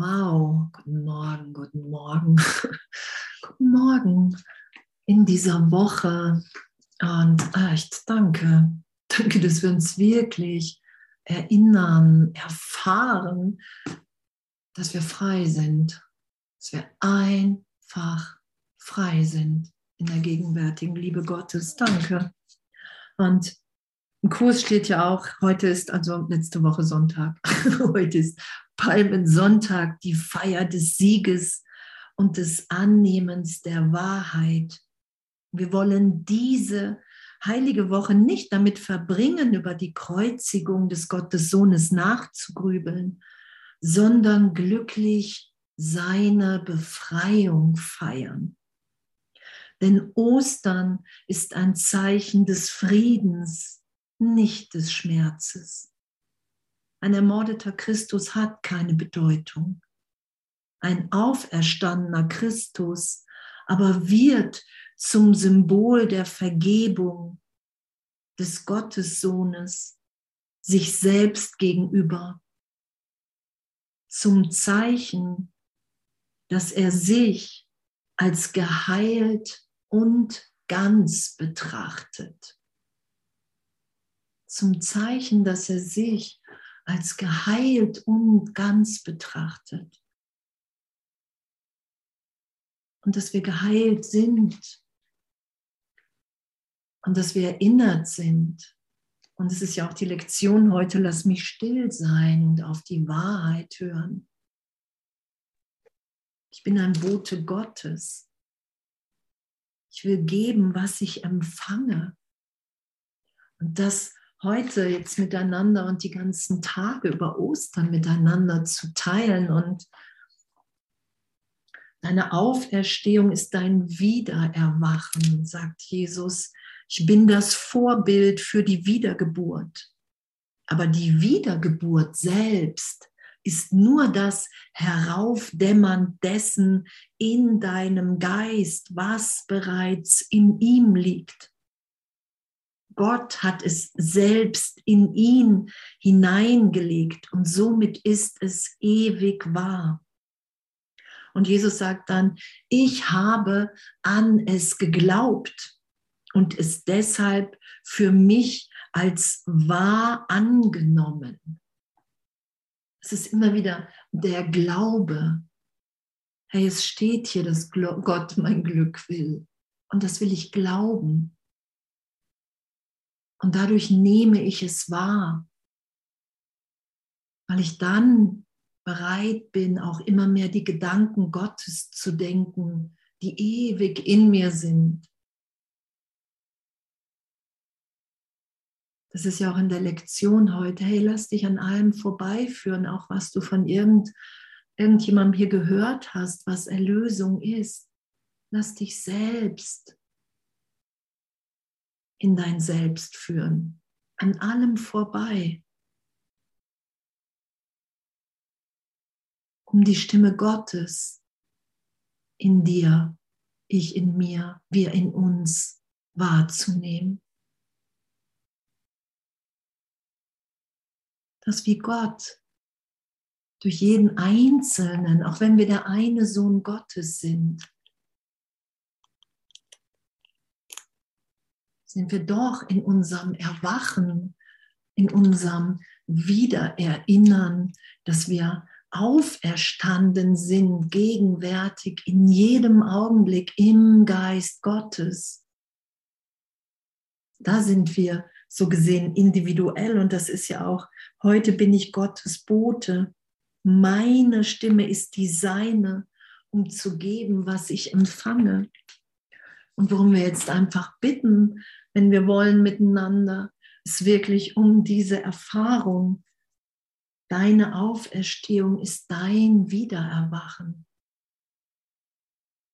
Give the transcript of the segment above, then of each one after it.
Wow, guten Morgen, guten Morgen, guten Morgen in dieser Woche. Und echt danke, danke, dass wir uns wirklich erinnern, erfahren, dass wir frei sind, dass wir einfach frei sind in der gegenwärtigen Liebe Gottes. Danke. Und im Kurs steht ja auch, heute ist also letzte Woche Sonntag, heute ist Palmensonntag, die Feier des Sieges und des Annehmens der Wahrheit. Wir wollen diese heilige Woche nicht damit verbringen, über die Kreuzigung des Gottessohnes nachzugrübeln, sondern glücklich seine Befreiung feiern. Denn Ostern ist ein Zeichen des Friedens, nicht des Schmerzes. Ein ermordeter Christus hat keine Bedeutung. Ein auferstandener Christus aber wird zum Symbol der Vergebung des Gottessohnes sich selbst gegenüber, zum Zeichen, dass er sich als geheilt und ganz betrachtet, zum Zeichen, dass er sich als geheilt und ganz betrachtet. Und dass wir geheilt sind und dass wir erinnert sind. Und es ist ja auch die Lektion heute, lass mich still sein und auf die Wahrheit hören. Ich bin ein Bote Gottes. Ich will geben, was ich empfange. Und das heute jetzt miteinander und die ganzen Tage über Ostern miteinander zu teilen. Und deine Auferstehung ist dein Wiedererwachen, sagt Jesus. Ich bin das Vorbild für die Wiedergeburt. Aber die Wiedergeburt selbst ist nur das Heraufdämmern dessen in deinem Geist, was bereits in ihm liegt. Gott hat es selbst in ihn hineingelegt und somit ist es ewig wahr. Und Jesus sagt dann, ich habe an es geglaubt und es deshalb für mich als wahr angenommen. Es ist immer wieder der Glaube. Hey, es steht hier, dass Gott mein Glück will. Und das will ich glauben. Und dadurch nehme ich es wahr, weil ich dann bereit bin, auch immer mehr die Gedanken Gottes zu denken, die ewig in mir sind. Das ist ja auch in der Lektion heute. Hey, lass dich an allem vorbeiführen, auch was du von irgend, irgendjemandem hier gehört hast, was Erlösung ist. Lass dich selbst in dein Selbst führen, an allem vorbei, um die Stimme Gottes in dir, ich in mir, wir in uns wahrzunehmen. Dass wie Gott durch jeden Einzelnen, auch wenn wir der eine Sohn Gottes sind, sind wir doch in unserem Erwachen, in unserem Wiedererinnern, dass wir auferstanden sind, gegenwärtig in jedem Augenblick im Geist Gottes. Da sind wir so gesehen individuell und das ist ja auch, heute bin ich Gottes Bote. Meine Stimme ist die seine, um zu geben, was ich empfange. Und worum wir jetzt einfach bitten, wenn wir wollen miteinander, ist wirklich um diese Erfahrung. Deine Auferstehung ist dein Wiedererwachen.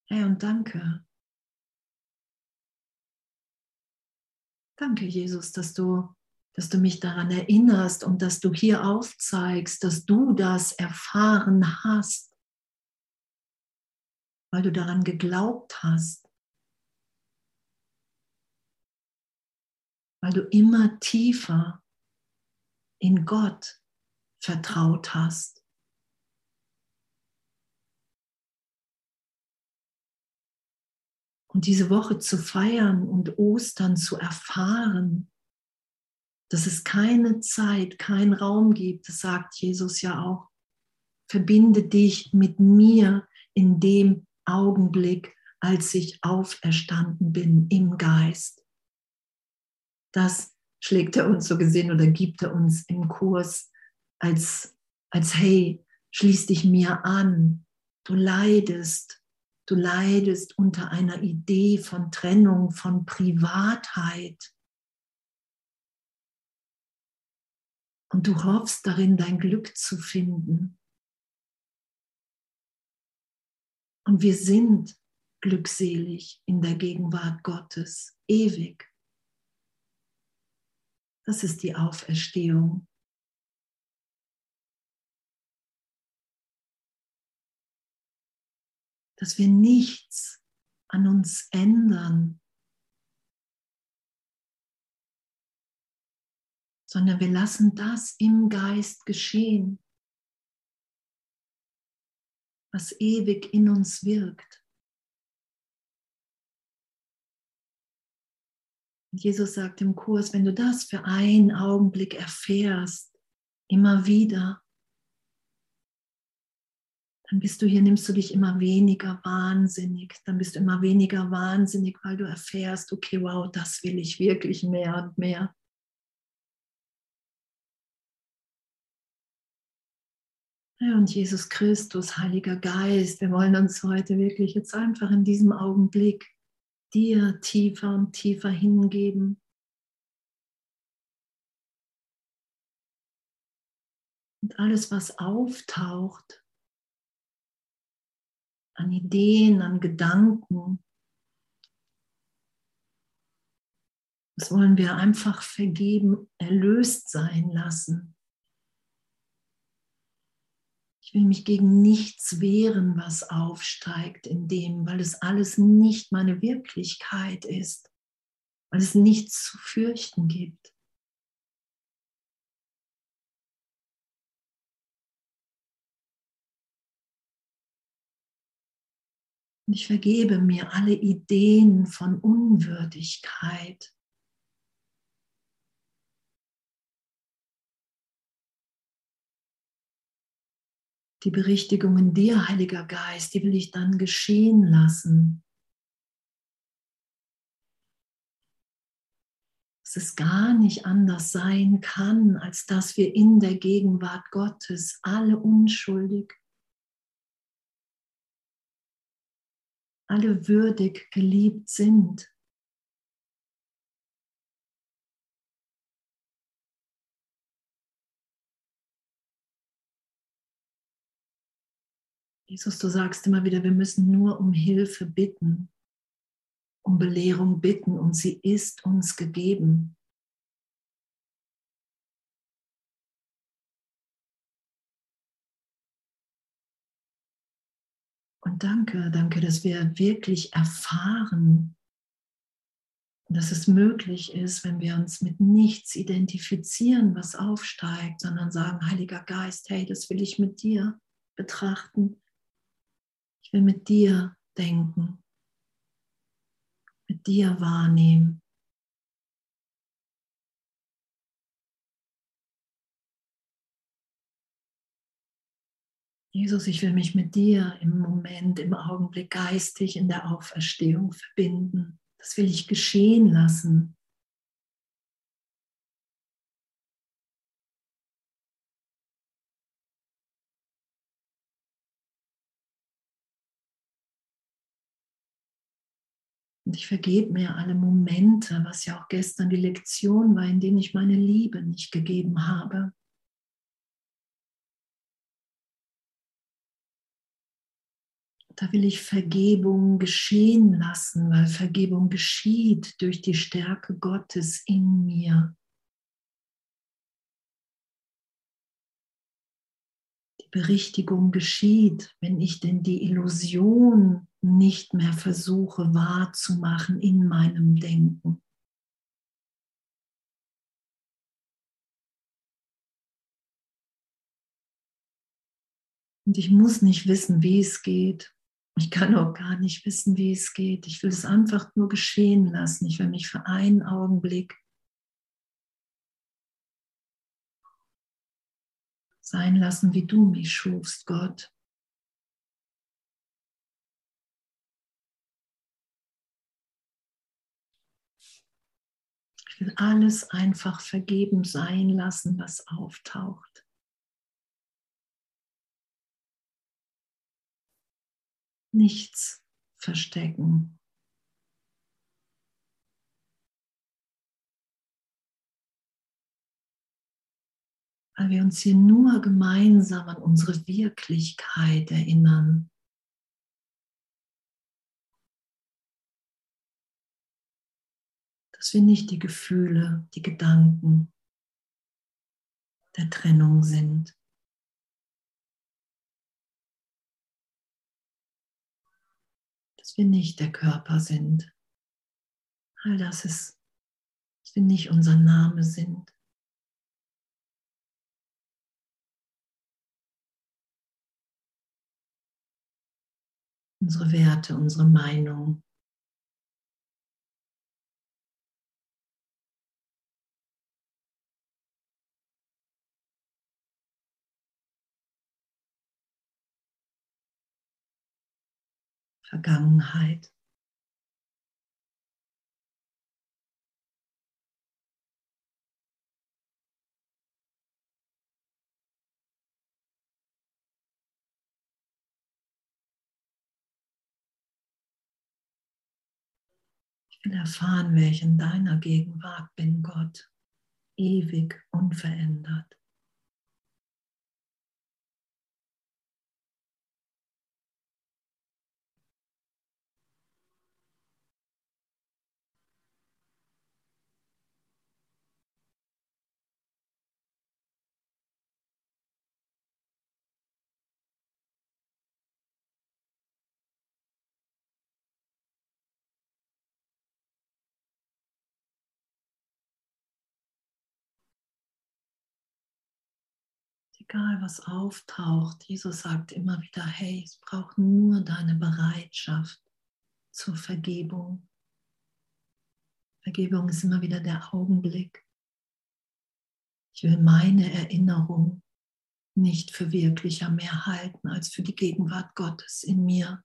Hey, und danke. Danke, Jesus, dass du, dass du mich daran erinnerst und dass du hier aufzeigst, dass du das erfahren hast, weil du daran geglaubt hast weil du immer tiefer in Gott vertraut hast. Und diese Woche zu feiern und Ostern zu erfahren, dass es keine Zeit, keinen Raum gibt, das sagt Jesus ja auch. Verbinde dich mit mir in dem Augenblick, als ich auferstanden bin im Geist. Das schlägt er uns so gesehen oder gibt er uns im Kurs als, als hey, schließ dich mir an, du leidest, du leidest unter einer Idee von Trennung, von Privatheit. Und du hoffst darin, dein Glück zu finden. Und wir sind glückselig in der Gegenwart Gottes, ewig. Das ist die Auferstehung. Dass wir nichts an uns ändern, sondern wir lassen das im Geist geschehen, was ewig in uns wirkt. Jesus sagt im Kurs, wenn du das für einen Augenblick erfährst, immer wieder, dann bist du hier, nimmst du dich immer weniger wahnsinnig, dann bist du immer weniger wahnsinnig, weil du erfährst, okay, wow, das will ich wirklich mehr und mehr. Und Jesus Christus, Heiliger Geist, wir wollen uns heute wirklich jetzt einfach in diesem Augenblick dir tiefer und tiefer hingeben. Und alles, was auftaucht, an Ideen, an Gedanken, das wollen wir einfach vergeben, erlöst sein lassen. Ich will mich gegen nichts wehren, was aufsteigt in dem, weil es alles nicht meine Wirklichkeit ist, weil es nichts zu fürchten gibt. Ich vergebe mir alle Ideen von Unwürdigkeit, die Berichtigung in dir, Heiliger Geist, die will ich dann geschehen lassen. Dass es gar nicht anders sein kann, als dass wir in der Gegenwart Gottes alle unschuldig, alle würdig geliebt sind. Jesus, du sagst immer wieder, wir müssen nur um Hilfe bitten, um Belehrung bitten und sie ist uns gegeben. Und danke, danke, dass wir wirklich erfahren, dass es möglich ist, wenn wir uns mit nichts identifizieren, was aufsteigt, sondern sagen, Heiliger Geist, hey, das will ich mit dir betrachten. Will mit dir denken, mit dir wahrnehmen. Jesus, ich will mich mit dir im Moment, im Augenblick geistig in der Auferstehung verbinden. Das will ich geschehen lassen. Und ich vergebe mir alle Momente, was ja auch gestern die Lektion war, in denen ich meine Liebe nicht gegeben habe. Da will ich Vergebung geschehen lassen, weil Vergebung geschieht durch die Stärke Gottes in mir. Die Berichtigung geschieht, wenn ich denn die Illusion nicht mehr versuche wahrzumachen in meinem Denken. Und ich muss nicht wissen, wie es geht. Ich kann auch gar nicht wissen, wie es geht. Ich will es einfach nur geschehen lassen. Ich will mich für einen Augenblick sein lassen, wie du mich schufst, Gott. Ich will alles einfach vergeben sein lassen, was auftaucht. Nichts verstecken. Weil wir uns hier nur gemeinsam an unsere Wirklichkeit erinnern. Dass wir nicht die Gefühle, die Gedanken der Trennung sind. Dass wir nicht der Körper sind. All das ist, dass wir nicht unser Name sind. Unsere Werte, unsere Meinung, Vergangenheit. Ich will erfahren, wer ich in deiner Gegenwart bin, Gott, ewig unverändert. Egal was auftaucht, Jesus sagt immer wieder, hey, es braucht nur deine Bereitschaft zur Vergebung. Vergebung ist immer wieder der Augenblick. Ich will meine Erinnerung nicht für wirklicher mehr halten als für die Gegenwart Gottes in mir.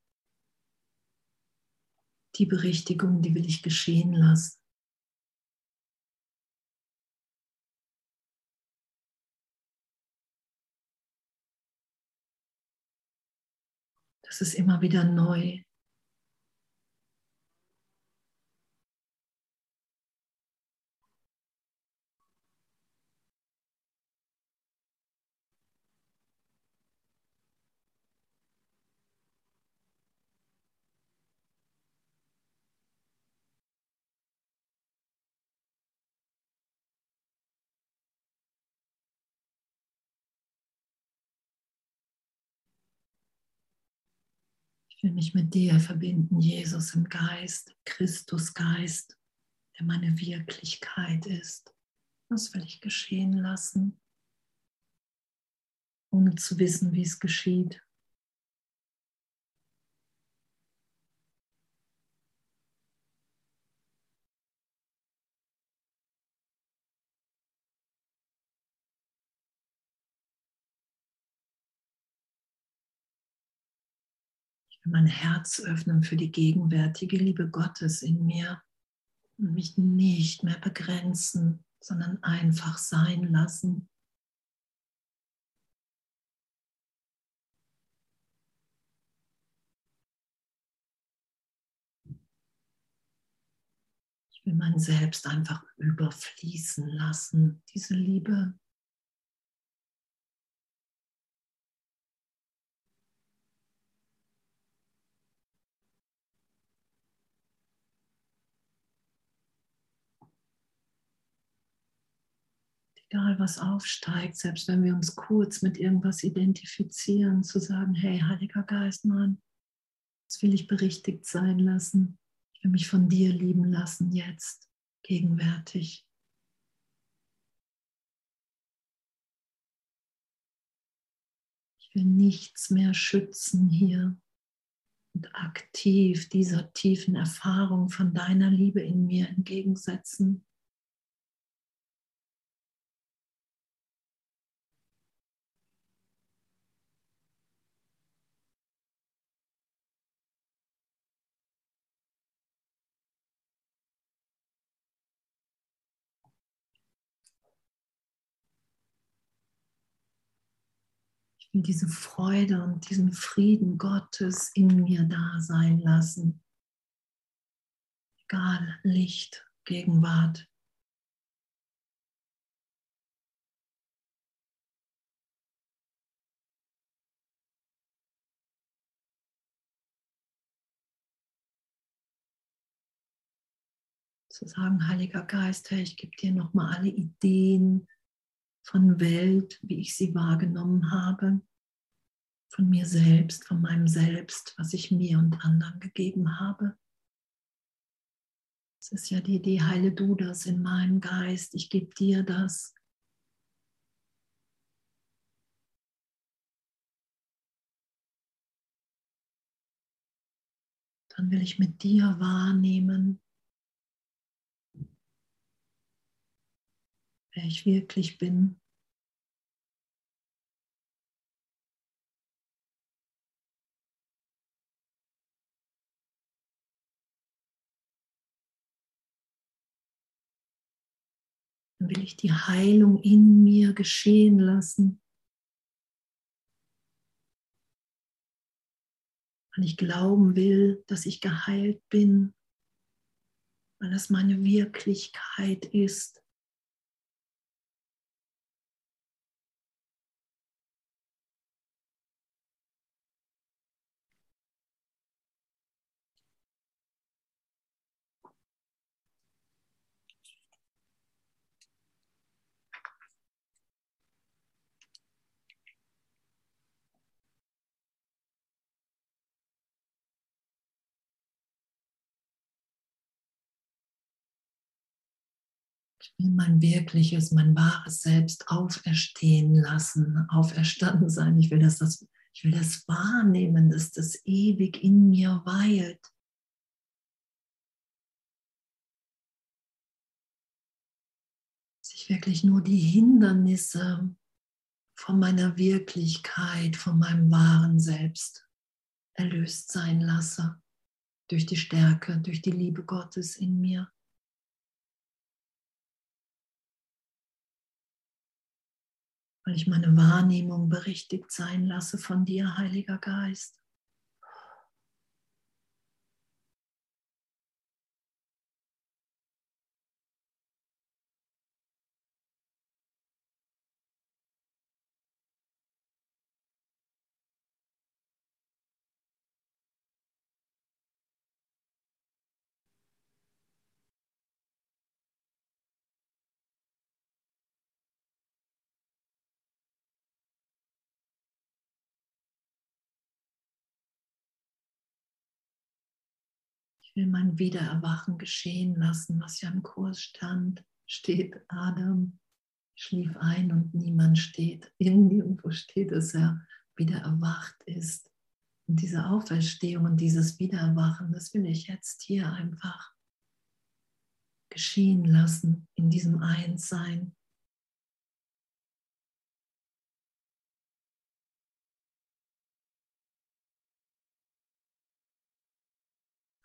Die Berichtigung, die will ich geschehen lassen. Das ist immer wieder neu. Ich will mich mit dir verbinden, Jesus im Geist, Christus Geist, der meine Wirklichkeit ist. Das will ich geschehen lassen, ohne zu wissen, wie es geschieht. Mein Herz öffnen für die gegenwärtige Liebe Gottes in mir und mich nicht mehr begrenzen, sondern einfach sein lassen. Ich will mein Selbst einfach überfließen lassen, diese Liebe. Egal was aufsteigt, selbst wenn wir uns kurz mit irgendwas identifizieren, zu sagen, hey, Heiliger Geist, Mann, das will ich berichtigt sein lassen. Ich will mich von dir lieben lassen, jetzt, gegenwärtig. Ich will nichts mehr schützen hier. und aktiv dieser tiefen Erfahrung von deiner Liebe in mir entgegensetzen. Will diese Freude und diesen Frieden Gottes in mir da sein lassen. Egal, Licht, Gegenwart. Zu sagen, Heiliger Geist, Herr, ich gebe dir nochmal alle Ideen, von Welt, wie ich sie wahrgenommen habe, von mir selbst, von meinem Selbst, was ich mir und anderen gegeben habe. Es ist ja die Idee, heile du das in meinem Geist, ich gebe dir das. Dann will ich mit dir wahrnehmen, wer ich wirklich bin. Dann will ich die Heilung in mir geschehen lassen. Weil ich glauben will, dass ich geheilt bin, weil das meine Wirklichkeit ist. Ich will mein wirkliches, mein wahres Selbst auferstehen lassen, auferstanden sein. Ich will, dass das, ich will das wahrnehmen, dass das ewig in mir weilt. Dass ich wirklich nur die Hindernisse von meiner Wirklichkeit, von meinem wahren Selbst erlöst sein lasse durch die Stärke, durch die Liebe Gottes in mir. Weil ich meine Wahrnehmung berichtigt sein lasse von dir, Heiliger Geist. Ich will mein Wiedererwachen geschehen lassen, was ja im Kurs stand, steht Adam schlief ein und niemand steht. Irgendwo steht, dass er wieder erwacht ist. Und diese Auferstehung und dieses Wiedererwachen, das will ich jetzt hier einfach geschehen lassen in diesem Einssein.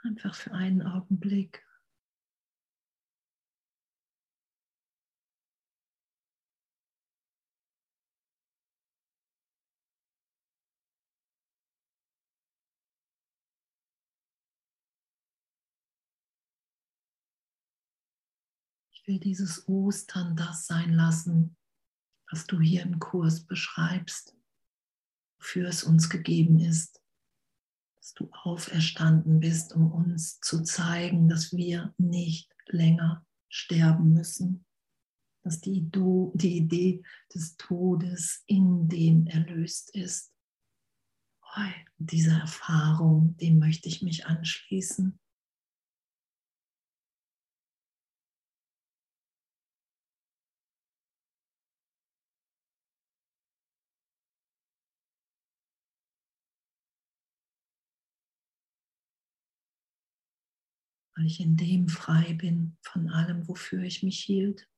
Einfach für einen Augenblick. Ich will dieses Ostern das sein lassen, was du hier im Kurs beschreibst, wofür es uns gegeben ist dass du auferstanden bist, um uns zu zeigen, dass wir nicht länger sterben müssen, dass die, die Idee des Todes in dem erlöst ist. Diese Erfahrung, dem möchte ich mich anschließen. Weil ich in dem frei bin von allem, wofür ich mich hielt.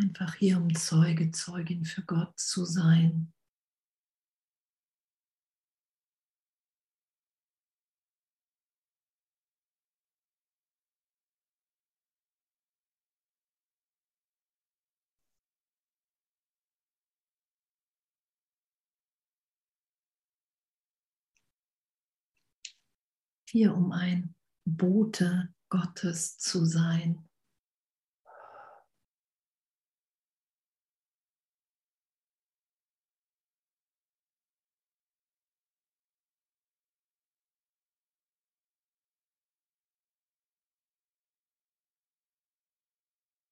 Einfach hier, um Zeuge, Zeugin für Gott zu sein. Hier, um ein Bote Gottes zu sein.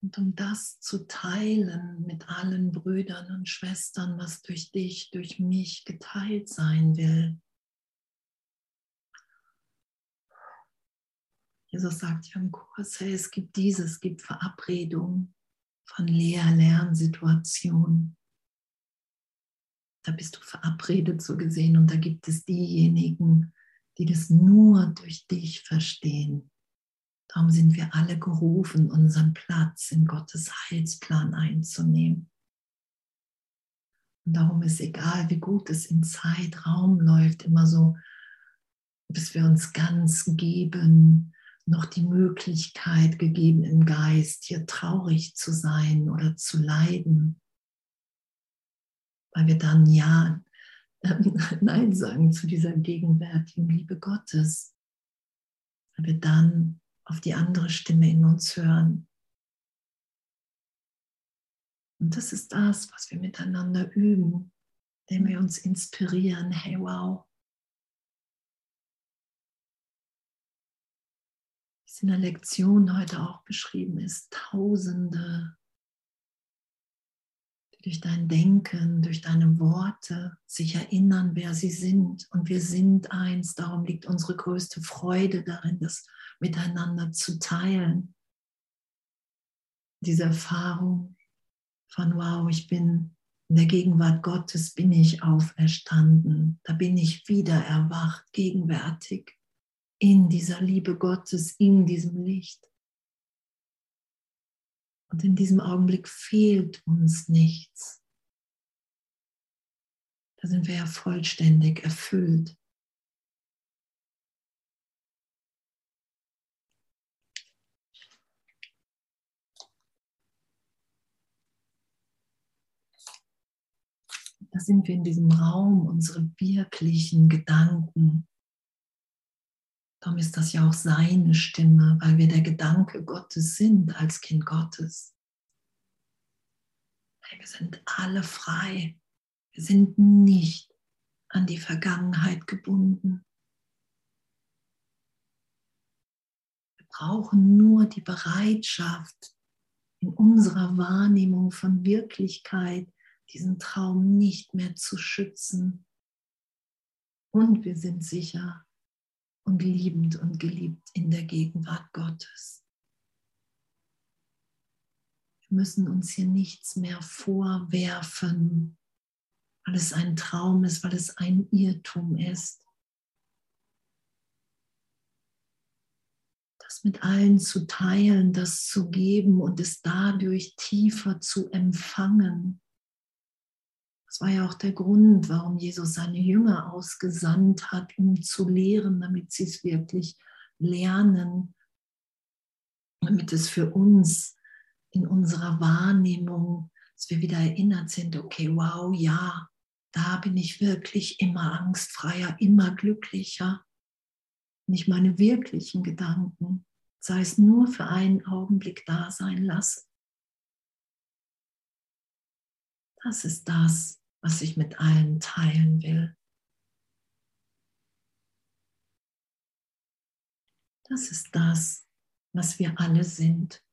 Und um das zu teilen mit allen Brüdern und Schwestern, was durch dich, durch mich geteilt sein will. Jesus sagt ja im Kurs, hey, es gibt dieses, es gibt Verabredungen von Lehr-Lernsituationen. Da bist du verabredet so gesehen und da gibt es diejenigen, die das nur durch dich verstehen. Darum sind wir alle gerufen, unseren Platz in Gottes Heilsplan einzunehmen. Und darum ist egal, wie gut es in Zeitraum läuft, immer so, bis wir uns ganz geben, noch die Möglichkeit gegeben im Geist, hier traurig zu sein oder zu leiden, weil wir dann ja äh, Nein sagen zu dieser gegenwärtigen Liebe Gottes, weil wir dann auf die andere Stimme in uns hören. Und das ist das, was wir miteinander üben, indem wir uns inspirieren. Hey, wow. Es in der Lektion heute auch beschrieben ist, Tausende, die durch dein Denken, durch deine Worte sich erinnern, wer sie sind. Und wir sind eins. Darum liegt unsere größte Freude darin, dass miteinander zu teilen. Diese Erfahrung von, wow, ich bin in der Gegenwart Gottes, bin ich auferstanden, da bin ich wieder erwacht, gegenwärtig in dieser Liebe Gottes, in diesem Licht. Und in diesem Augenblick fehlt uns nichts. Da sind wir ja vollständig erfüllt. da sind wir in diesem Raum, unsere wirklichen Gedanken. Darum ist das ja auch seine Stimme, weil wir der Gedanke Gottes sind als Kind Gottes. Wir sind alle frei. Wir sind nicht an die Vergangenheit gebunden. Wir brauchen nur die Bereitschaft in unserer Wahrnehmung von Wirklichkeit diesen Traum nicht mehr zu schützen. Und wir sind sicher und liebend und geliebt in der Gegenwart Gottes. Wir müssen uns hier nichts mehr vorwerfen, weil es ein Traum ist, weil es ein Irrtum ist. Das mit allen zu teilen, das zu geben und es dadurch tiefer zu empfangen das war ja auch der Grund, warum Jesus seine Jünger ausgesandt hat, um zu lehren, damit sie es wirklich lernen, damit es für uns in unserer Wahrnehmung, dass wir wieder erinnert sind, okay, wow, ja, da bin ich wirklich immer angstfreier, immer glücklicher. Nicht meine wirklichen Gedanken, sei es nur für einen Augenblick da sein lasse. Das ist das, was ich mit allen teilen will. Das ist das, was wir alle sind.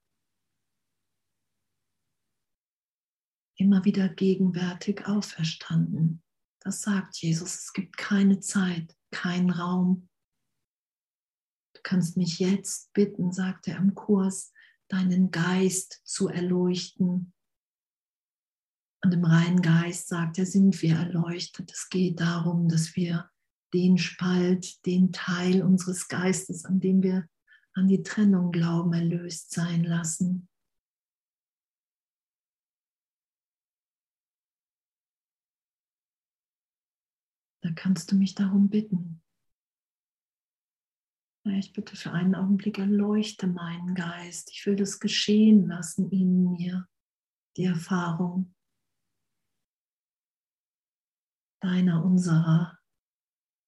Immer wieder gegenwärtig auferstanden. Das sagt Jesus. Es gibt keine Zeit, keinen Raum. Du kannst mich jetzt bitten, sagt er im Kurs, deinen Geist zu erleuchten. Und im reinen Geist, sagt er, sind wir erleuchtet. Es geht darum, dass wir den Spalt, den Teil unseres Geistes, an dem wir an die Trennung glauben, erlöst sein lassen. Da kannst du mich darum bitten. Ich bitte für einen Augenblick erleuchte meinen Geist. Ich will das geschehen lassen in mir, die Erfahrung deiner, unserer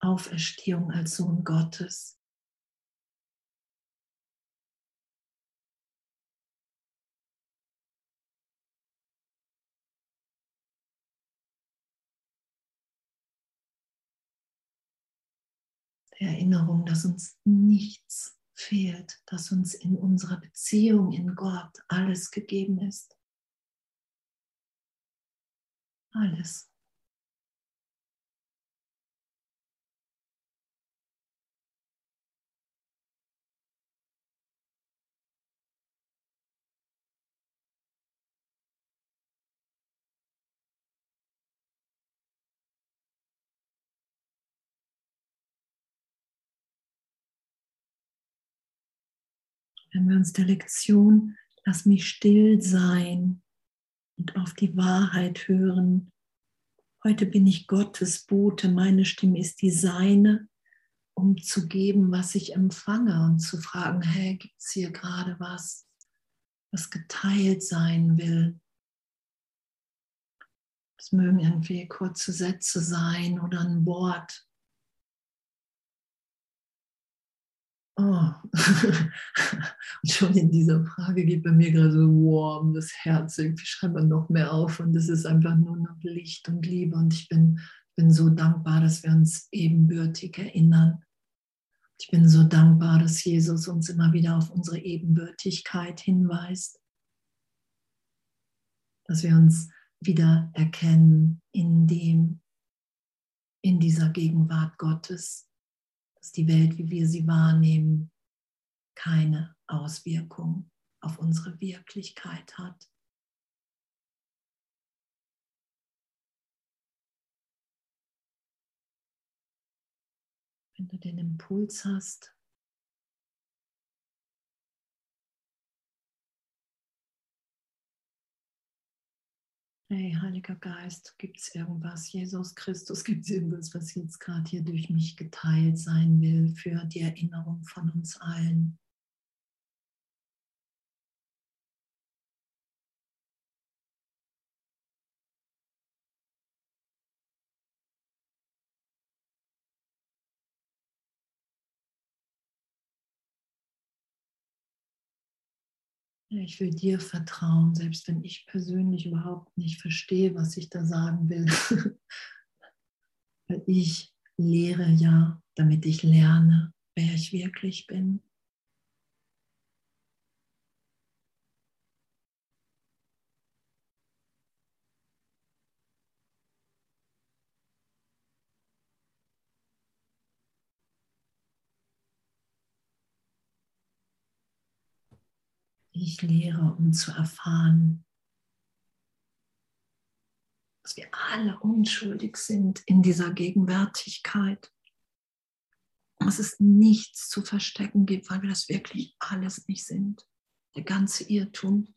Auferstehung als Sohn Gottes. Der Erinnerung, dass uns nichts fehlt, dass uns in unserer Beziehung in Gott alles gegeben ist. Alles. Wenn wir uns der Lektion, lass mich still sein und auf die Wahrheit hören. Heute bin ich Gottes Bote, meine Stimme ist die seine, um zu geben, was ich empfange und zu fragen, hey, gibt es hier gerade was, was geteilt sein will? Es mögen irgendwie kurze Sätze sein oder ein Wort, Oh. und schon in dieser Frage geht bei mir gerade so warm das Herz irgendwie schreibt man noch mehr auf und es ist einfach nur noch Licht und Liebe und ich bin, bin so dankbar, dass wir uns ebenbürtig erinnern. Ich bin so dankbar, dass Jesus uns immer wieder auf unsere Ebenbürtigkeit hinweist, dass wir uns wieder erkennen in dem, in dieser Gegenwart Gottes dass die Welt, wie wir sie wahrnehmen, keine Auswirkung auf unsere Wirklichkeit hat. Wenn du den Impuls hast, Hey, Heiliger Geist, gibt es irgendwas, Jesus Christus, gibt es irgendwas, was jetzt gerade hier durch mich geteilt sein will für die Erinnerung von uns allen? Ich will dir vertrauen, selbst wenn ich persönlich überhaupt nicht verstehe, was ich da sagen will. Weil ich lehre ja, damit ich lerne, wer ich wirklich bin. Ich lehre, um zu erfahren, dass wir alle unschuldig sind in dieser Gegenwärtigkeit. Dass es nichts zu verstecken gibt, weil wir das wirklich alles nicht sind. Der ganze Irrtum,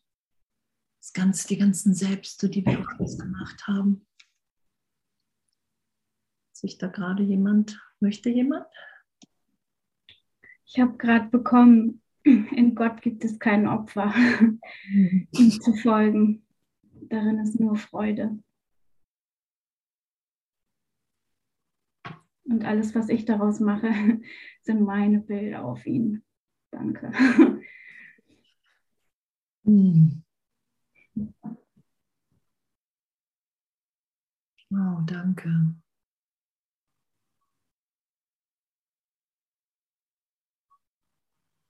das ganze, die ganzen Selbste, die wir uns gemacht haben. Sich da gerade jemand, möchte jemand? Ich habe gerade bekommen, in Gott gibt es kein Opfer, ihm zu folgen. Darin ist nur Freude. Und alles, was ich daraus mache, sind meine Bilder auf ihn. Danke. Wow, danke.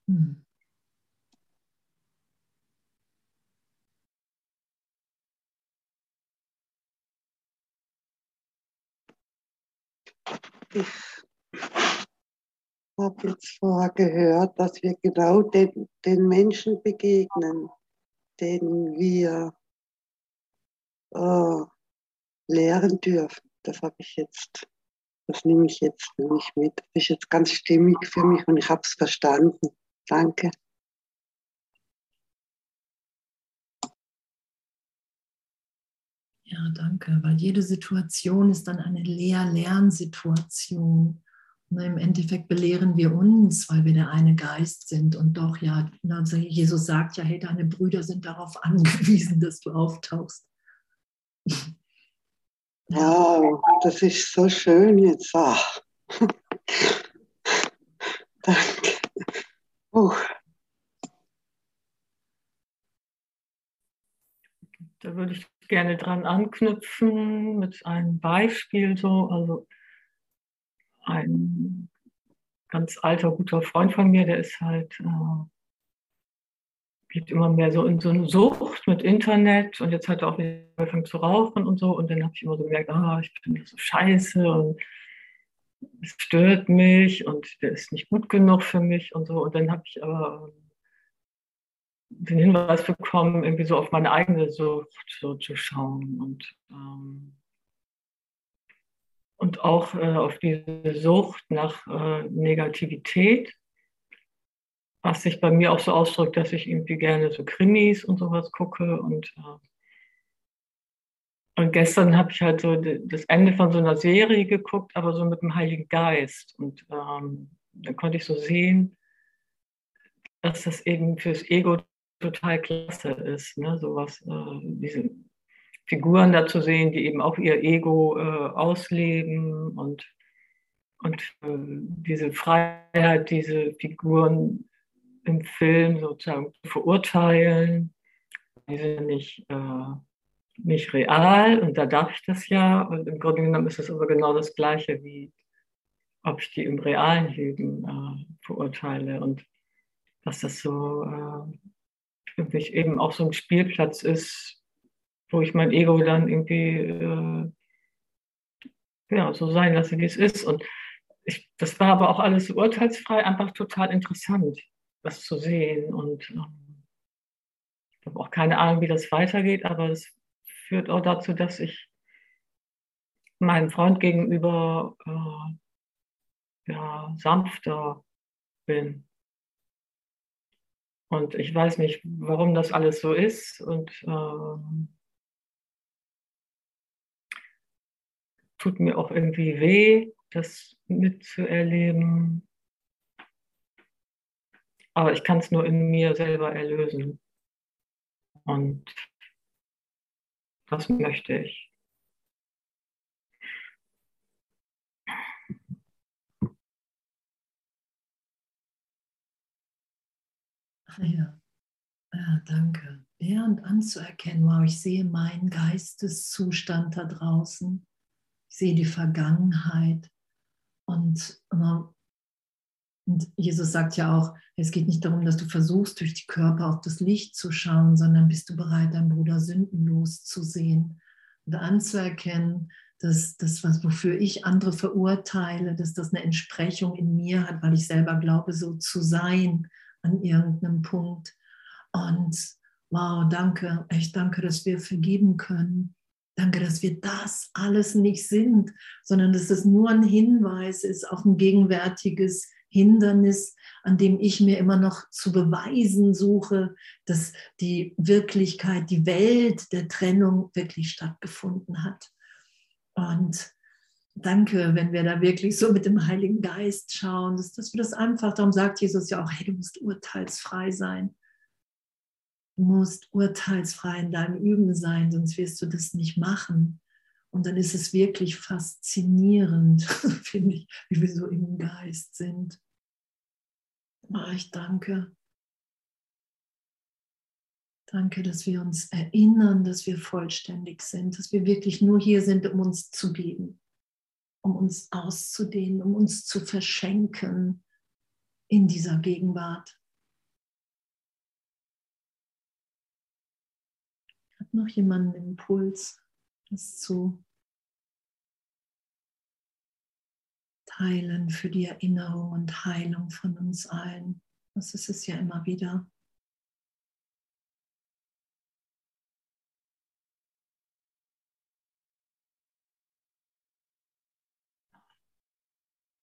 Hm. Ich habe jetzt vorher gehört, dass wir genau den, den Menschen begegnen, denen wir äh, lehren dürfen. Das habe ich jetzt, das nehme ich jetzt für mich mit. Das ist jetzt ganz stimmig für mich und ich habe es verstanden. Danke. Ja, danke, weil jede Situation ist dann eine Lehr-Lernsituation. Im Endeffekt belehren wir uns, weil wir der eine Geist sind. Und doch, ja, also Jesus sagt ja, hey, deine Brüder sind darauf angewiesen, dass du auftauchst. Wow, das ist so schön jetzt. Ach. Danke. Uh. Da würde ich gerne dran anknüpfen mit einem Beispiel so. Also ein ganz alter, guter Freund von mir, der ist halt, äh, geht immer mehr so in so eine Sucht mit Internet und jetzt hat er auch wieder angefangen zu rauchen und so. Und dann habe ich immer so gemerkt, ah, ich das so scheiße und es stört mich und der ist nicht gut genug für mich und so. Und dann habe ich aber den Hinweis bekommen, irgendwie so auf meine eigene Sucht so zu schauen und, ähm, und auch äh, auf diese Sucht nach äh, Negativität, was sich bei mir auch so ausdrückt, dass ich irgendwie gerne so Krimis und sowas gucke und äh, und gestern habe ich halt so das Ende von so einer Serie geguckt, aber so mit dem Heiligen Geist. Und ähm, da konnte ich so sehen, dass das eben fürs Ego total klasse ist, ne? sowas, äh, diese Figuren da zu sehen, die eben auch ihr Ego äh, ausleben und, und äh, diese Freiheit, diese Figuren im Film sozusagen zu verurteilen. Die sind nicht, äh, nicht real und da darf ich das ja. Und im Grunde genommen ist es aber genau das Gleiche, wie ob ich die im realen Leben äh, verurteile und dass das so äh, für mich eben auch so ein Spielplatz ist, wo ich mein Ego dann irgendwie äh, ja, so sein lasse, wie es ist. Und ich, das war aber auch alles urteilsfrei, einfach total interessant, das zu sehen. Und ähm, ich habe auch keine Ahnung, wie das weitergeht, aber es führt auch dazu, dass ich meinem Freund gegenüber äh, ja, sanfter bin. Und ich weiß nicht, warum das alles so ist. Und äh, tut mir auch irgendwie weh, das mitzuerleben. Aber ich kann es nur in mir selber erlösen. Und das möchte ich. Ja. ja, danke. Ja, und anzuerkennen, wow, ich sehe meinen Geisteszustand da draußen. Ich sehe die Vergangenheit. Und, und Jesus sagt ja auch, es geht nicht darum, dass du versuchst, durch die Körper auf das Licht zu schauen, sondern bist du bereit, deinen Bruder sündenlos zu sehen und anzuerkennen, dass das, was, wofür ich andere verurteile, dass das eine Entsprechung in mir hat, weil ich selber glaube, so zu sein an irgendeinem Punkt. Und wow, danke, echt danke, dass wir vergeben können. Danke, dass wir das alles nicht sind, sondern dass es nur ein Hinweis ist auf ein gegenwärtiges Hindernis, an dem ich mir immer noch zu beweisen suche, dass die Wirklichkeit, die Welt der Trennung wirklich stattgefunden hat. Und danke, wenn wir da wirklich so mit dem Heiligen Geist schauen, dass, dass wir das einfach, darum sagt Jesus ja auch, hey, du musst urteilsfrei sein. Du musst urteilsfrei in deinem Üben sein, sonst wirst du das nicht machen. Und dann ist es wirklich faszinierend, finde ich, wie wir so im Geist sind. Oh, ich danke. Danke, dass wir uns erinnern, dass wir vollständig sind, dass wir wirklich nur hier sind, um uns zu geben um uns auszudehnen, um uns zu verschenken in dieser Gegenwart. Hat noch jemand einen Impuls, das zu heilen, für die Erinnerung und Heilung von uns allen. Das ist es ja immer wieder.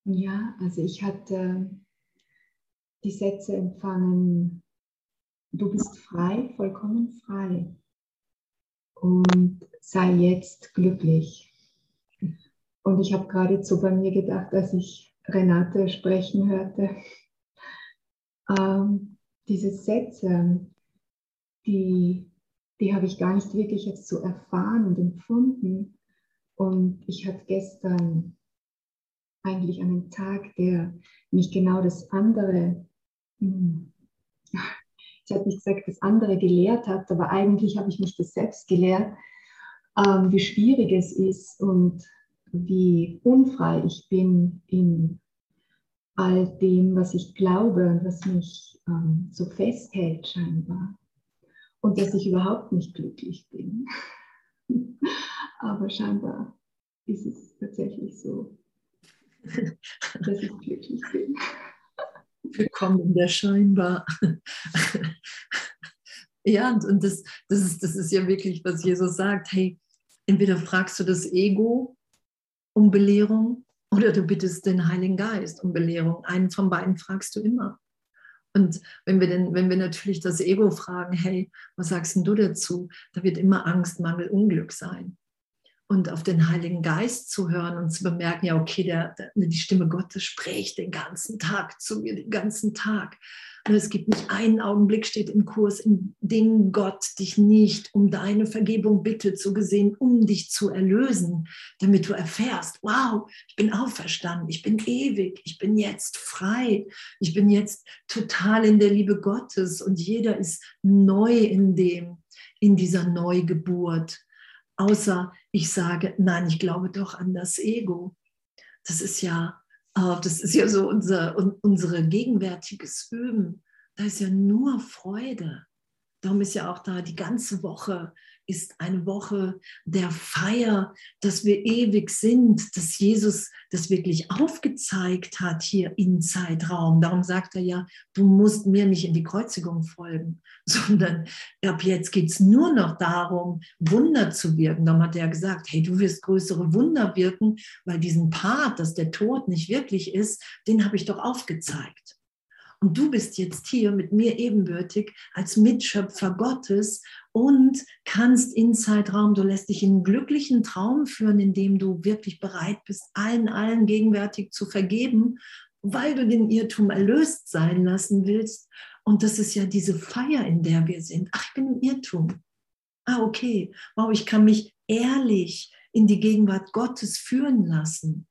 Ja, also ich hatte die Sätze empfangen, du bist frei, vollkommen frei und sei jetzt glücklich. Und ich habe geradezu bei mir gedacht, als ich Renate sprechen hörte, ähm, diese Sätze, die, die habe ich gar nicht wirklich jetzt so erfahren und empfunden. Und ich hatte gestern eigentlich einen Tag, der mich genau das andere, hm, ich habe nicht gesagt, das andere gelehrt hat, aber eigentlich habe ich mich das selbst gelehrt, ähm, wie schwierig es ist und wie unfrei ich bin in all dem, was ich glaube und was mich ähm, so festhält scheinbar. Und dass ich überhaupt nicht glücklich bin. Aber scheinbar ist es tatsächlich so, Willkommen in der Scheinbar. ja, und, und das, das, ist, das ist ja wirklich, was Jesus sagt. Hey, entweder fragst du das Ego um Belehrung oder du bittest den Heiligen Geist um Belehrung. Einen von beiden fragst du immer. Und wenn wir, denn, wenn wir natürlich das Ego fragen, hey, was sagst du dazu? Da wird immer Angst, Mangel, Unglück sein. Und auf den Heiligen Geist zu hören und zu bemerken, ja, okay, der, der, die Stimme Gottes spricht den ganzen Tag zu mir, den ganzen Tag. Es gibt nicht einen Augenblick, steht im Kurs, in dem Gott dich nicht um deine Vergebung bittet, so gesehen, um dich zu erlösen, damit du erfährst, wow, ich bin auferstanden, ich bin ewig, ich bin jetzt frei, ich bin jetzt total in der Liebe Gottes und jeder ist neu in dem, in dieser Neugeburt. Außer ich sage, nein, ich glaube doch an das Ego. Das ist ja das ist ja so unser, unsere gegenwärtiges Üben. Da ist ja nur Freude. Darum ist ja auch da die ganze Woche ist eine Woche der Feier, dass wir ewig sind, dass Jesus das wirklich aufgezeigt hat hier im Zeitraum. Darum sagt er ja, du musst mir nicht in die Kreuzigung folgen, sondern ab jetzt geht es nur noch darum, Wunder zu wirken. Darum hat er gesagt, hey, du wirst größere Wunder wirken, weil diesen Part, dass der Tod nicht wirklich ist, den habe ich doch aufgezeigt. Und du bist jetzt hier mit mir ebenbürtig als Mitschöpfer Gottes und kannst in Zeitraum, du lässt dich in einen glücklichen Traum führen, in dem du wirklich bereit bist, allen, allen gegenwärtig zu vergeben, weil du den Irrtum erlöst sein lassen willst. Und das ist ja diese Feier, in der wir sind. Ach, ich bin im Irrtum. Ah, okay. Wow, ich kann mich ehrlich in die Gegenwart Gottes führen lassen.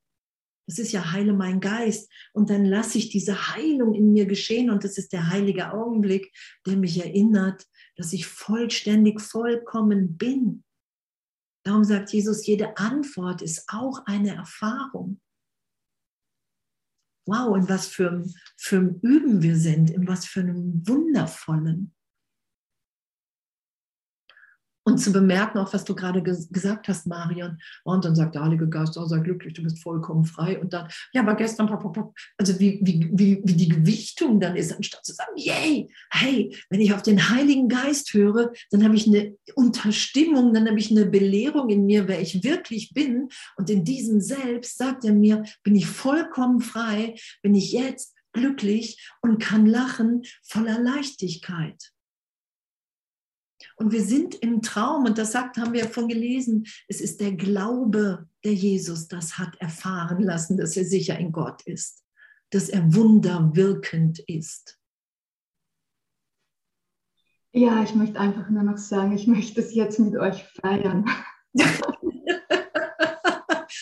Das ist ja heile mein Geist. Und dann lasse ich diese Heilung in mir geschehen. Und das ist der heilige Augenblick, der mich erinnert, dass ich vollständig, vollkommen bin. Darum sagt Jesus, jede Antwort ist auch eine Erfahrung. Wow, in was für, für Üben wir sind, in was für einem wundervollen und zu bemerken, auch was du gerade ges gesagt hast, Marion. Und dann sagt der Heilige Geist, oh, sei glücklich, du bist vollkommen frei. Und dann, ja, aber gestern, also wie, wie, wie, wie die Gewichtung dann ist, anstatt zu sagen, yay, hey, wenn ich auf den Heiligen Geist höre, dann habe ich eine Unterstimmung, dann habe ich eine Belehrung in mir, wer ich wirklich bin. Und in diesem Selbst sagt er mir, bin ich vollkommen frei, bin ich jetzt glücklich und kann lachen voller Leichtigkeit. Und wir sind im Traum, und das sagt, haben wir ja von gelesen, es ist der Glaube, der Jesus das hat erfahren lassen, dass er sicher in Gott ist, dass er wunderwirkend ist. Ja, ich möchte einfach nur noch sagen, ich möchte es jetzt mit euch feiern.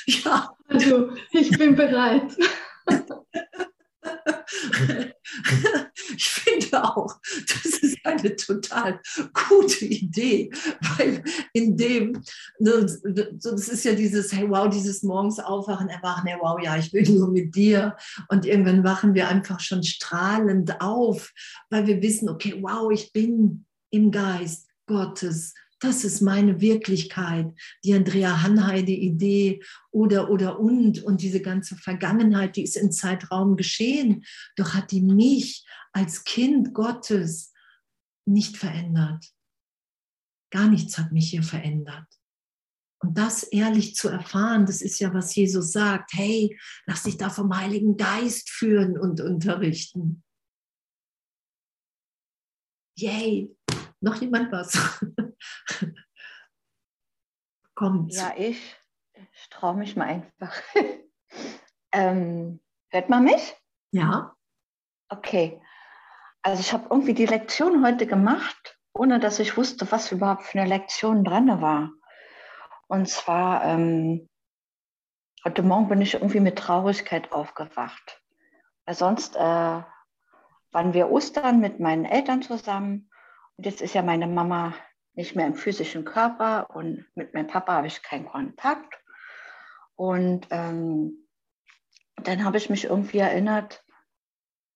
ja. Also, ich bin bereit. ich finde auch, das ist eine total gute Idee, weil in dem, ne, das ist ja dieses, hey wow, dieses morgens aufwachen, erwachen, hey wow, ja, ich bin nur mit dir. Und irgendwann wachen wir einfach schon strahlend auf, weil wir wissen, okay, wow, ich bin im Geist Gottes Das ist meine Wirklichkeit. Die Andrea Hanheide Idee oder, oder und und diese ganze Vergangenheit, die ist in Zeitraum geschehen. Doch hat die mich als Kind Gottes nicht verändert. Gar nichts hat mich hier verändert. Und das ehrlich zu erfahren, das ist ja, was Jesus sagt. Hey, lass dich da vom Heiligen Geist führen und unterrichten. Yay, noch jemand was? Kommt. Ja, ich, ich traue mich mal einfach. ähm, hört man mich? Ja. Okay. Also ich habe irgendwie die Lektion heute gemacht, ohne dass ich wusste, was überhaupt für eine Lektion dran war. Und zwar, ähm, heute Morgen bin ich irgendwie mit Traurigkeit aufgewacht. Weil sonst äh, waren wir Ostern mit meinen Eltern zusammen. Jetzt ist ja meine Mama nicht mehr im physischen Körper und mit meinem Papa habe ich keinen Kontakt. Und ähm, dann habe ich mich irgendwie erinnert,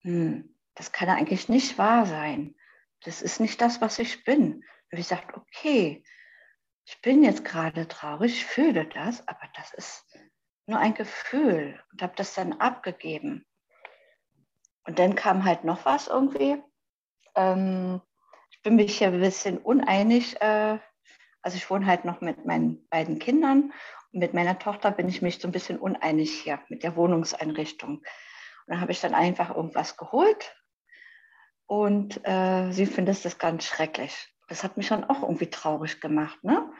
hm, das kann eigentlich nicht wahr sein. Das ist nicht das, was ich bin. Und ich gesagt, okay, ich bin jetzt gerade traurig, fühle das, aber das ist nur ein Gefühl und habe das dann abgegeben. Und dann kam halt noch was irgendwie. Ähm, bin mich ja ein bisschen uneinig. Äh, also ich wohne halt noch mit meinen beiden Kindern und mit meiner Tochter bin ich mich so ein bisschen uneinig hier mit der Wohnungseinrichtung. Und dann habe ich dann einfach irgendwas geholt und äh, sie findet das ganz schrecklich das hat mich dann auch irgendwie traurig gemacht. Ne?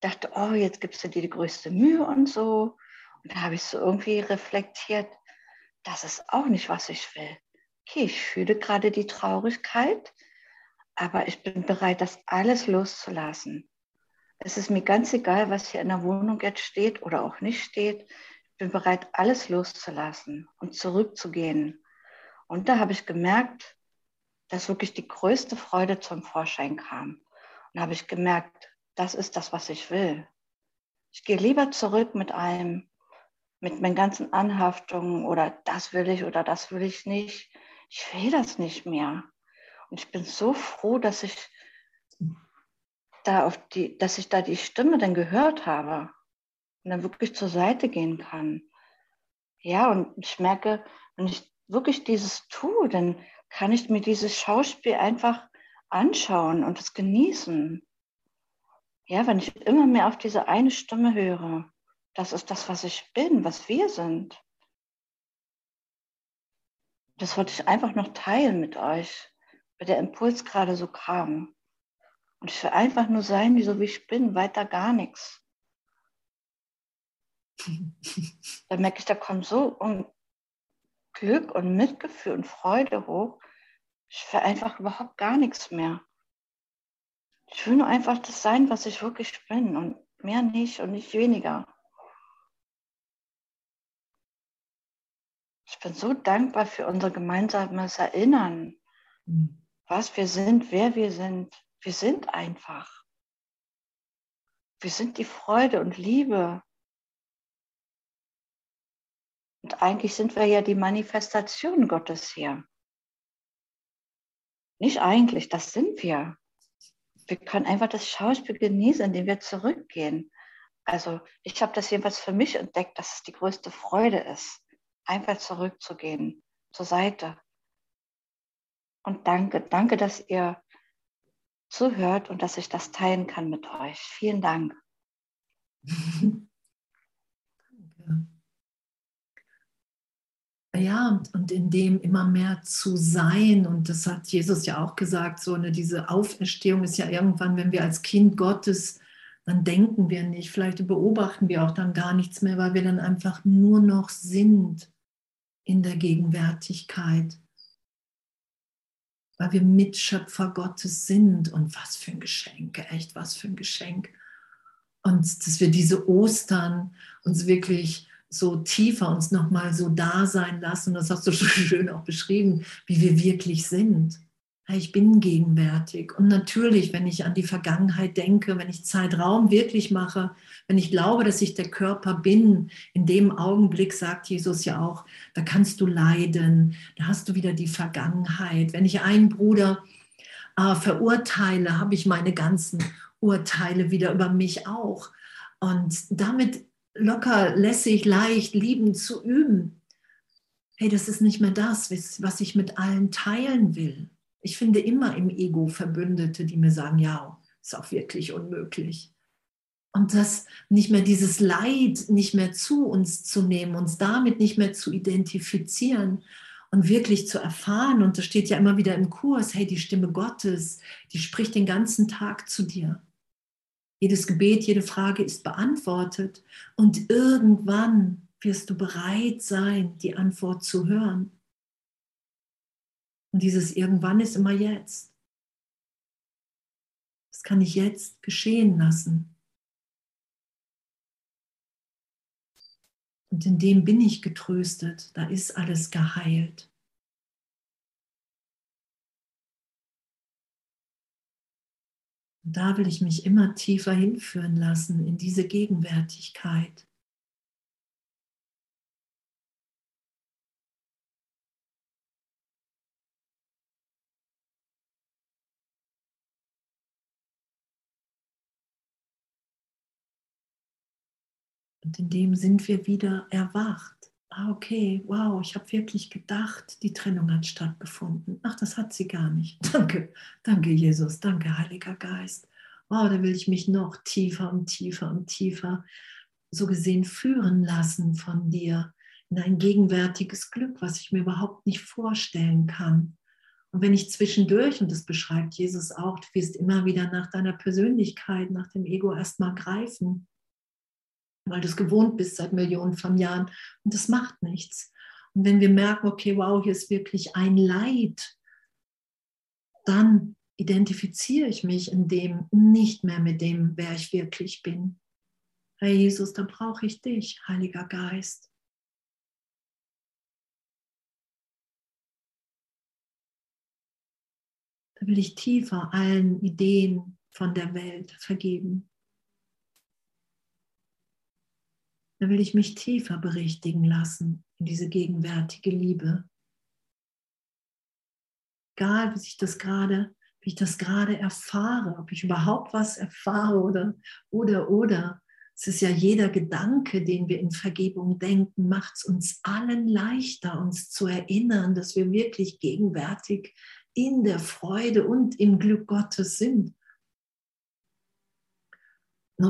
Dachte, oh, jetzt gibst du dir die größte Mühe und so. Und da habe ich so irgendwie reflektiert, das ist auch nicht, was ich will. Okay, ich fühle gerade die Traurigkeit, aber ich bin bereit, das alles loszulassen. Es ist mir ganz egal, was hier in der Wohnung jetzt steht oder auch nicht steht. Ich bin bereit, alles loszulassen und zurückzugehen. Und da habe ich gemerkt, dass wirklich die größte Freude zum Vorschein kam. Und da habe ich gemerkt, das ist das, was ich will. Ich gehe lieber zurück mit einem, mit meinen ganzen Anhaftungen oder das will ich oder das will ich nicht. Ich will das nicht mehr. Und ich bin so froh, dass ich da auf die, dass ich da die Stimme dann gehört habe und dann wirklich zur Seite gehen kann. Ja, und ich merke, wenn ich wirklich dieses tue, dann kann ich mir dieses Schauspiel einfach anschauen und es genießen. Ja, wenn ich immer mehr auf diese eine Stimme höre, das ist das, was ich bin, was wir sind. Das wollte ich einfach noch teilen mit euch, weil der Impuls gerade so kam. Und ich will einfach nur sein, wie so wie ich bin, weiter gar nichts. Da merke ich, da kommt so Glück und Mitgefühl und Freude hoch. Ich will einfach überhaupt gar nichts mehr. Ich will nur einfach das sein, was ich wirklich bin und mehr nicht und nicht weniger. Ich bin so dankbar für unser gemeinsames Erinnern, mhm. Was wir sind, wer wir sind. Wir sind einfach. Wir sind die Freude und Liebe und eigentlich sind wir ja die Manifestation Gottes hier. Nicht eigentlich, das sind wir. Wir können einfach das Schauspiel genießen, indem wir zurückgehen. Also ich habe das jedenfalls für mich entdeckt, dass es die größte Freude ist, einfach zurückzugehen, zur Seite. Und danke, danke, dass ihr zuhört und dass ich das teilen kann mit euch. Vielen Dank. Ja, und in dem immer mehr zu sein. Und das hat Jesus ja auch gesagt, so eine, diese Auferstehung ist ja irgendwann, wenn wir als Kind Gottes, dann denken wir nicht, vielleicht beobachten wir auch dann gar nichts mehr, weil wir dann einfach nur noch sind in der Gegenwärtigkeit. Weil wir Mitschöpfer Gottes sind. Und was für ein Geschenk, echt, was für ein Geschenk. Und dass wir diese Ostern uns wirklich so tiefer uns nochmal so da sein lassen. Das hast du schön auch beschrieben, wie wir wirklich sind. Ich bin gegenwärtig. Und natürlich, wenn ich an die Vergangenheit denke, wenn ich Zeitraum wirklich mache, wenn ich glaube, dass ich der Körper bin, in dem Augenblick sagt Jesus ja auch, da kannst du leiden, da hast du wieder die Vergangenheit. Wenn ich einen Bruder äh, verurteile, habe ich meine ganzen urteile wieder über mich auch. Und damit locker, lässig, leicht, liebend zu üben. Hey, das ist nicht mehr das, was ich mit allen teilen will. Ich finde immer im Ego Verbündete, die mir sagen, ja, ist auch wirklich unmöglich. Und das nicht mehr dieses Leid nicht mehr zu uns zu nehmen, uns damit nicht mehr zu identifizieren und wirklich zu erfahren. Und das steht ja immer wieder im Kurs, hey, die Stimme Gottes, die spricht den ganzen Tag zu dir. Jedes Gebet, jede Frage ist beantwortet. Und irgendwann wirst du bereit sein, die Antwort zu hören. Und dieses irgendwann ist immer jetzt. Das kann ich jetzt geschehen lassen. Und in dem bin ich getröstet, da ist alles geheilt. Und da will ich mich immer tiefer hinführen lassen in diese Gegenwärtigkeit. Und in dem sind wir wieder erwacht. Ah, okay, wow, ich habe wirklich gedacht, die Trennung hat stattgefunden. Ach, das hat sie gar nicht. Danke, danke Jesus, danke Heiliger Geist. Wow, da will ich mich noch tiefer und tiefer und tiefer so gesehen führen lassen von dir in ein gegenwärtiges Glück, was ich mir überhaupt nicht vorstellen kann. Und wenn ich zwischendurch, und das beschreibt Jesus auch, du wirst immer wieder nach deiner Persönlichkeit, nach dem Ego erstmal greifen, weil du es gewohnt bist seit Millionen von Jahren und das macht nichts. Und wenn wir merken, okay, wow, hier ist wirklich ein Leid, dann identifiziere ich mich in dem nicht mehr mit dem, wer ich wirklich bin. Herr Jesus, dann brauche ich dich, Heiliger Geist. Da will ich tiefer allen Ideen von der Welt vergeben. Da will ich mich tiefer berichtigen lassen in diese gegenwärtige Liebe. Egal, wie ich das gerade, wie ich das gerade erfahre, ob ich überhaupt was erfahre oder oder oder. Es ist ja jeder Gedanke, den wir in Vergebung denken, macht es uns allen leichter, uns zu erinnern, dass wir wirklich gegenwärtig in der Freude und im Glück Gottes sind.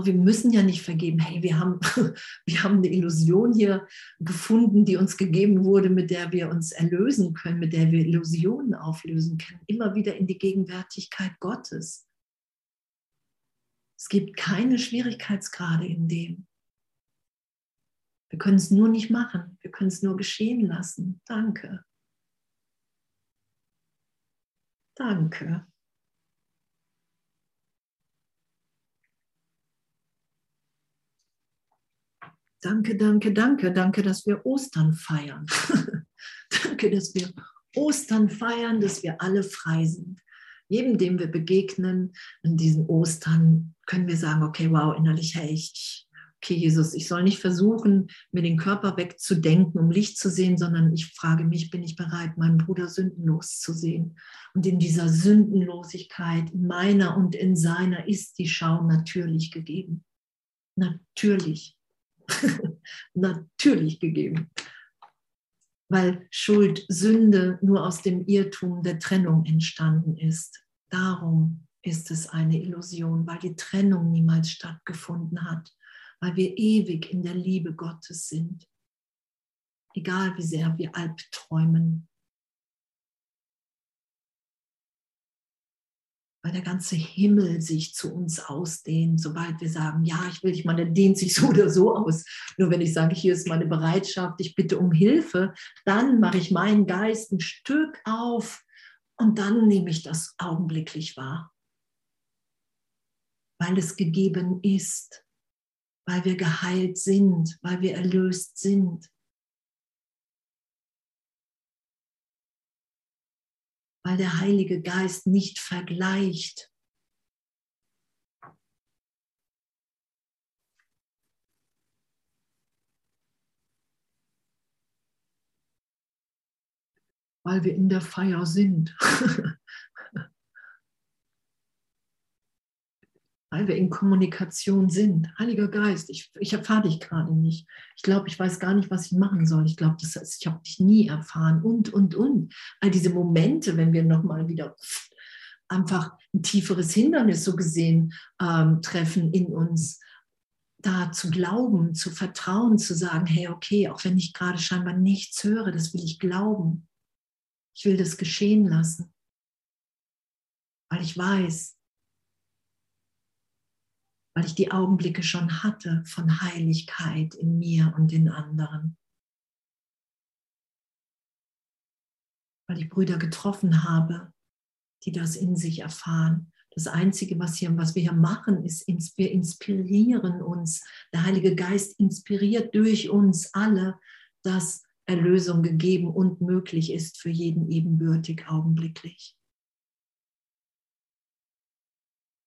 Wir müssen ja nicht vergeben, hey, wir haben, wir haben eine Illusion hier gefunden, die uns gegeben wurde, mit der wir uns erlösen können, mit der wir Illusionen auflösen können, immer wieder in die Gegenwärtigkeit Gottes. Es gibt keine Schwierigkeitsgrade in dem. Wir können es nur nicht machen, wir können es nur geschehen lassen. Danke. Danke. Danke, danke, danke, danke, dass wir Ostern feiern. danke, dass wir Ostern feiern, dass wir alle frei sind. Jedem, dem wir begegnen in diesen Ostern, können wir sagen, okay, wow, innerlich, hey, ich, okay, Jesus, ich soll nicht versuchen, mir den Körper wegzudenken, um Licht zu sehen, sondern ich frage mich, bin ich bereit, meinen Bruder sündenlos zu sehen? Und in dieser Sündenlosigkeit, in meiner und in seiner, ist die Schau natürlich gegeben. Natürlich. natürlich gegeben. Weil Schuld, Sünde nur aus dem Irrtum der Trennung entstanden ist. Darum ist es eine Illusion, weil die Trennung niemals stattgefunden hat, weil wir ewig in der Liebe Gottes sind. Egal wie sehr wir albträumen, weil der ganze Himmel sich zu uns ausdehnt, sobald wir sagen, ja, ich will dich mal, der dehnt sich so oder so aus. Nur wenn ich sage, hier ist meine Bereitschaft, ich bitte um Hilfe, dann mache ich meinen Geist ein Stück auf und dann nehme ich das augenblicklich wahr. Weil es gegeben ist, weil wir geheilt sind, weil wir erlöst sind. Weil der Heilige Geist nicht vergleicht. Weil wir in der Feier sind. weil wir in Kommunikation sind. Heiliger Geist, ich, ich erfahre dich gerade nicht. Ich glaube, ich weiß gar nicht, was ich machen soll. Ich glaube, ich habe dich nie erfahren und, und, und. All diese Momente, wenn wir nochmal wieder einfach ein tieferes Hindernis so gesehen ähm, treffen in uns, da zu glauben, zu vertrauen, zu sagen, hey, okay, auch wenn ich gerade scheinbar nichts höre, das will ich glauben. Ich will das geschehen lassen, weil ich weiß, weil ich die Augenblicke schon hatte von Heiligkeit in mir und in anderen. Weil ich Brüder getroffen habe, die das in sich erfahren. Das Einzige, was, hier, was wir hier machen, ist, wir inspirieren uns. Der Heilige Geist inspiriert durch uns alle, dass Erlösung gegeben und möglich ist für jeden ebenbürtig augenblicklich.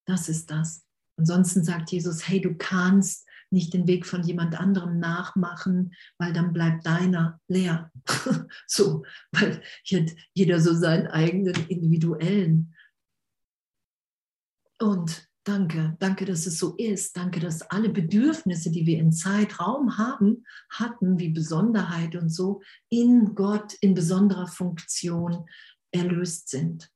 Das ist das. Ansonsten sagt Jesus, hey, du kannst nicht den Weg von jemand anderem nachmachen, weil dann bleibt deiner leer. so, weil jeder so seinen eigenen individuellen. Und danke, danke, dass es so ist. Danke, dass alle Bedürfnisse, die wir in Zeitraum haben, hatten, wie Besonderheit und so, in Gott in besonderer Funktion erlöst sind.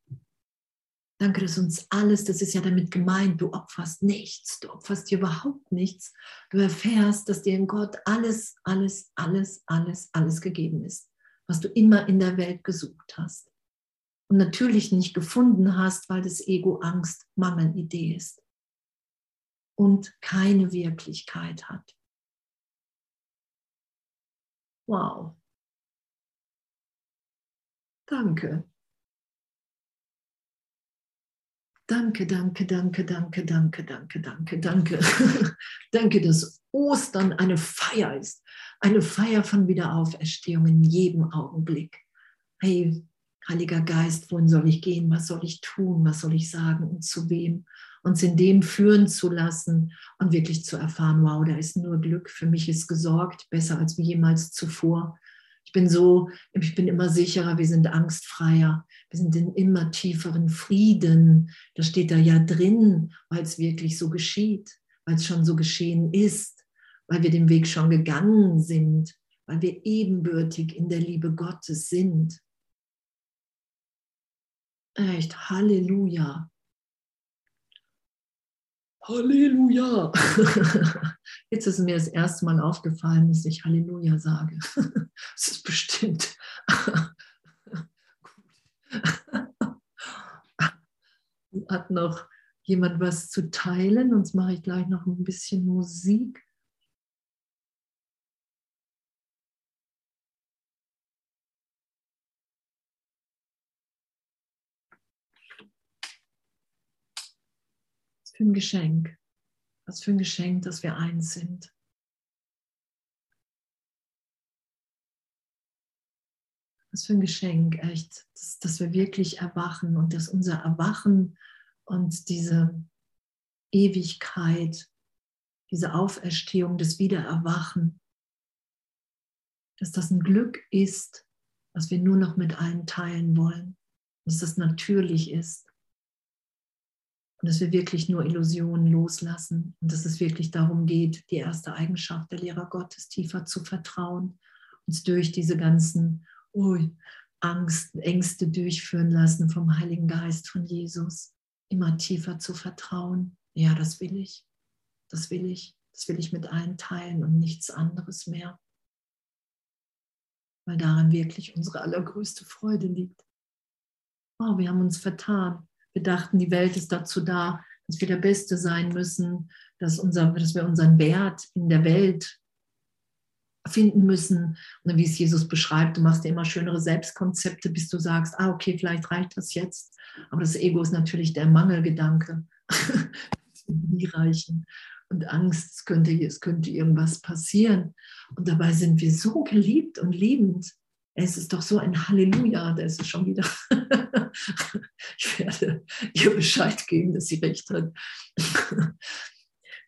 Danke, dass uns alles, das ist ja damit gemeint, du opferst nichts, du opferst dir überhaupt nichts. Du erfährst, dass dir in Gott alles, alles, alles, alles, alles gegeben ist, was du immer in der Welt gesucht hast. Und natürlich nicht gefunden hast, weil das Ego Angst, Mangel, Idee ist und keine Wirklichkeit hat. Wow. Danke. Danke, danke, danke, danke, danke, danke, danke, danke. danke, dass Ostern eine Feier ist. Eine Feier von Wiederauferstehung in jedem Augenblick. Hey, Heiliger Geist, wohin soll ich gehen? Was soll ich tun? Was soll ich sagen und zu wem? Uns in dem führen zu lassen und wirklich zu erfahren, wow, da ist nur Glück, für mich ist gesorgt, besser als jemals zuvor. Ich bin so, ich bin immer sicherer, wir sind angstfreier, wir sind in immer tieferen Frieden. Das steht da ja drin, weil es wirklich so geschieht, weil es schon so geschehen ist, weil wir den Weg schon gegangen sind, weil wir ebenbürtig in der Liebe Gottes sind. Echt, Halleluja. Halleluja. Jetzt ist mir das erste Mal aufgefallen, dass ich Halleluja sage. Das ist bestimmt. Hat noch jemand was zu teilen? Sonst mache ich gleich noch ein bisschen Musik. Was für ein Geschenk. Was für ein Geschenk, dass wir eins sind. Was für ein Geschenk, echt, dass, dass wir wirklich erwachen und dass unser Erwachen und diese Ewigkeit, diese Auferstehung, das Wiedererwachen, dass das ein Glück ist, was wir nur noch mit allen teilen wollen, dass das natürlich ist. Und dass wir wirklich nur Illusionen loslassen und dass es wirklich darum geht, die erste Eigenschaft der Lehrer Gottes tiefer zu vertrauen, uns durch diese ganzen oh, Angst, Ängste durchführen lassen vom Heiligen Geist von Jesus, immer tiefer zu vertrauen. Ja, das will ich. Das will ich. Das will ich mit allen teilen und nichts anderes mehr. Weil daran wirklich unsere allergrößte Freude liegt. Oh, wir haben uns vertan. Wir dachten, die Welt ist dazu da, dass wir der Beste sein müssen, dass, unser, dass wir unseren Wert in der Welt finden müssen. Und wie es Jesus beschreibt, du machst dir immer schönere Selbstkonzepte, bis du sagst, ah, okay, vielleicht reicht das jetzt. Aber das Ego ist natürlich der Mangelgedanke. Nie reichen. Und Angst, es könnte, es könnte irgendwas passieren. Und dabei sind wir so geliebt und liebend. Es ist doch so ein Halleluja, da ist es schon wieder. ich werde ihr Bescheid geben, dass sie recht hat.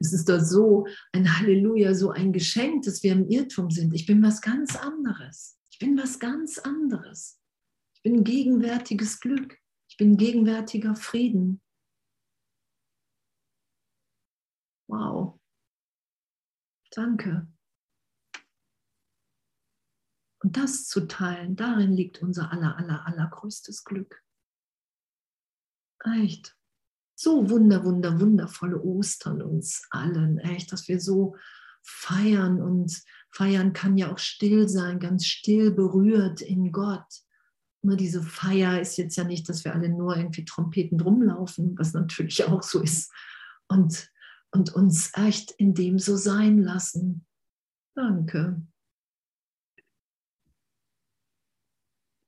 Es ist doch so ein Halleluja, so ein Geschenk, dass wir im Irrtum sind. Ich bin was ganz anderes. Ich bin was ganz anderes. Ich bin gegenwärtiges Glück. Ich bin gegenwärtiger Frieden. Wow. Danke. Und das zu teilen, darin liegt unser aller, aller, allergrößtes Glück. Echt. So wunder, wunder, wundervolle Ostern uns allen. Echt, dass wir so feiern und feiern kann ja auch still sein, ganz still berührt in Gott. Nur diese Feier ist jetzt ja nicht, dass wir alle nur irgendwie Trompeten rumlaufen, was natürlich auch so ist. Und, und uns echt in dem so sein lassen. Danke.